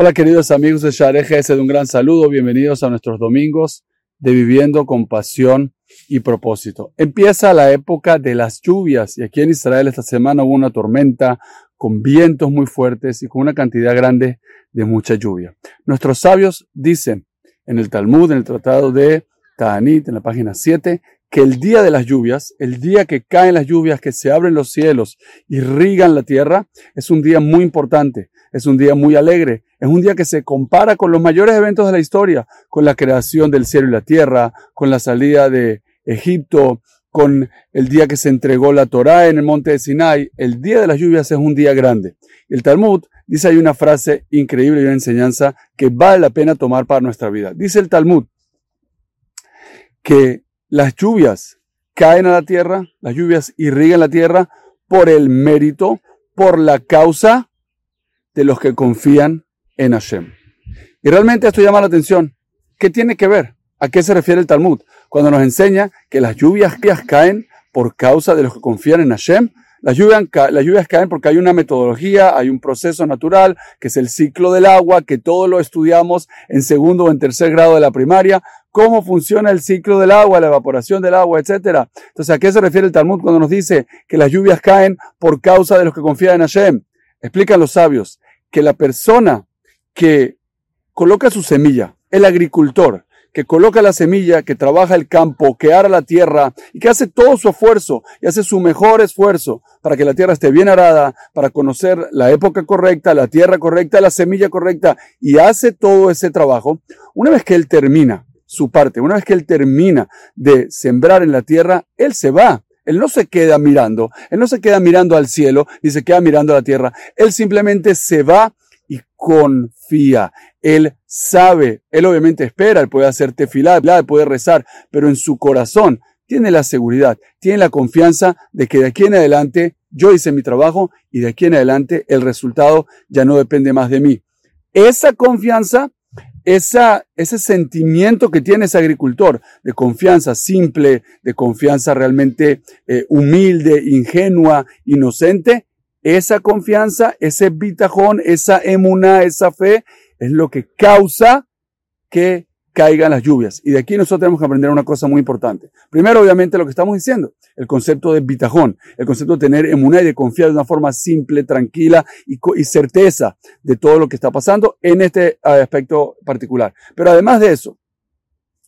Hola queridos amigos de Shareje, de un gran saludo, bienvenidos a nuestros domingos de Viviendo con Pasión y Propósito. Empieza la época de las lluvias y aquí en Israel esta semana hubo una tormenta con vientos muy fuertes y con una cantidad grande de mucha lluvia. Nuestros sabios dicen en el Talmud, en el Tratado de Ta'anit, en la página 7, que el día de las lluvias, el día que caen las lluvias, que se abren los cielos, irrigan la tierra, es un día muy importante, es un día muy alegre, es un día que se compara con los mayores eventos de la historia, con la creación del cielo y la tierra, con la salida de Egipto, con el día que se entregó la Torá en el monte de Sinai. El día de las lluvias es un día grande. El Talmud dice hay una frase increíble y una enseñanza que vale la pena tomar para nuestra vida. Dice el Talmud que las lluvias caen a la tierra, las lluvias irrigan la tierra por el mérito, por la causa de los que confían en Hashem. Y realmente esto llama la atención. ¿Qué tiene que ver? ¿A qué se refiere el Talmud? Cuando nos enseña que las lluvias caen por causa de los que confían en Hashem. Las lluvias, las lluvias caen porque hay una metodología, hay un proceso natural, que es el ciclo del agua, que todo lo estudiamos en segundo o en tercer grado de la primaria, cómo funciona el ciclo del agua, la evaporación del agua, etc. Entonces, ¿a qué se refiere el Talmud cuando nos dice que las lluvias caen por causa de los que confían en Hashem? Explican los sabios que la persona que coloca su semilla, el agricultor, que coloca la semilla, que trabaja el campo, que ara la tierra y que hace todo su esfuerzo y hace su mejor esfuerzo para que la tierra esté bien arada, para conocer la época correcta, la tierra correcta, la semilla correcta y hace todo ese trabajo, una vez que él termina su parte, una vez que él termina de sembrar en la tierra, él se va. Él no se queda mirando, él no se queda mirando al cielo ni se queda mirando a la tierra. Él simplemente se va y confía. Él sabe, él obviamente espera, él puede hacer tefilá, puede rezar, pero en su corazón tiene la seguridad, tiene la confianza de que de aquí en adelante yo hice mi trabajo y de aquí en adelante el resultado ya no depende más de mí. Esa confianza, esa, ese sentimiento que tiene ese agricultor de confianza simple, de confianza realmente eh, humilde, ingenua, inocente, esa confianza, ese bitajón, esa emuna, esa fe, es lo que causa que caigan las lluvias. Y de aquí nosotros tenemos que aprender una cosa muy importante. Primero, obviamente, lo que estamos diciendo, el concepto de bitajón, el concepto de tener emuná y de confiar de una forma simple, tranquila y, certeza de todo lo que está pasando en este aspecto particular. Pero además de eso,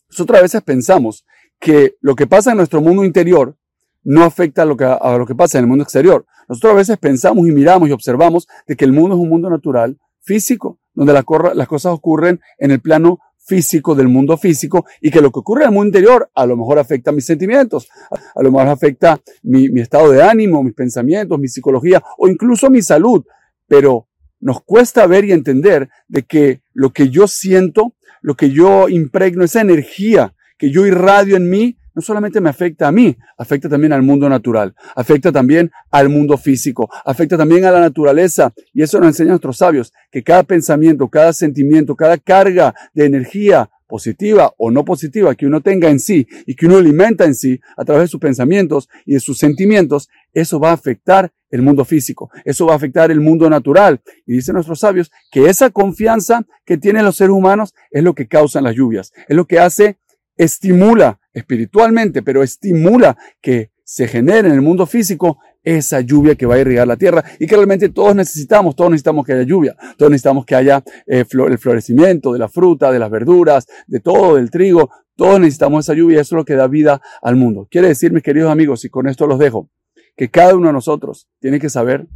nosotros a veces pensamos que lo que pasa en nuestro mundo interior no afecta a lo, que, a lo que pasa en el mundo exterior. Nosotros a veces pensamos y miramos y observamos de que el mundo es un mundo natural, físico, donde las cosas ocurren en el plano físico del mundo físico y que lo que ocurre en el mundo interior a lo mejor afecta mis sentimientos, a lo mejor afecta mi, estado de ánimo, mis pensamientos, mi psicología o incluso mi salud. Pero nos cuesta ver y entender de que lo que yo siento, lo que yo impregno, esa energía que yo irradio en mí, no solamente me afecta a mí, afecta también al mundo natural, afecta también al mundo físico, afecta también a la naturaleza. Y eso nos enseñan nuestros sabios, que cada pensamiento, cada sentimiento, cada carga de energía positiva o no positiva que uno tenga en sí y que uno alimenta en sí a través de sus pensamientos y de sus sentimientos, eso va a afectar el mundo físico, eso va a afectar el mundo natural. Y dicen nuestros sabios que esa confianza que tienen los seres humanos es lo que causan las lluvias, es lo que hace estimula espiritualmente, pero estimula que se genere en el mundo físico esa lluvia que va a irrigar la tierra y que realmente todos necesitamos, todos necesitamos que haya lluvia, todos necesitamos que haya eh, el florecimiento de la fruta, de las verduras, de todo, del trigo, todos necesitamos esa lluvia, eso es lo que da vida al mundo. Quiere decir, mis queridos amigos, y con esto los dejo, que cada uno de nosotros tiene que saber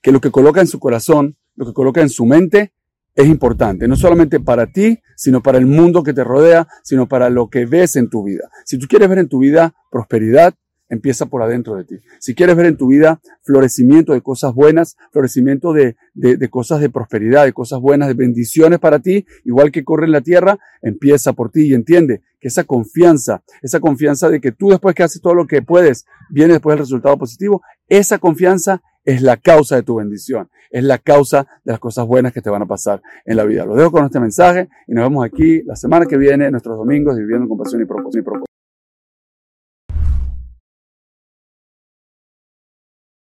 que lo que coloca en su corazón, lo que coloca en su mente, es importante, no solamente para ti, sino para el mundo que te rodea, sino para lo que ves en tu vida. Si tú quieres ver en tu vida prosperidad, empieza por adentro de ti. Si quieres ver en tu vida florecimiento de cosas buenas, florecimiento de, de, cosas de prosperidad, de cosas buenas, de bendiciones para ti, igual que corre en la tierra, empieza por ti y entiende que esa confianza, esa confianza de que tú después que haces todo lo que puedes, viene después el resultado positivo, esa confianza es la causa de tu bendición, es la causa de las cosas buenas que te van a pasar en la vida. Lo dejo con este mensaje y nos vemos aquí la semana que viene, nuestros domingos, viviendo con pasión y propósito.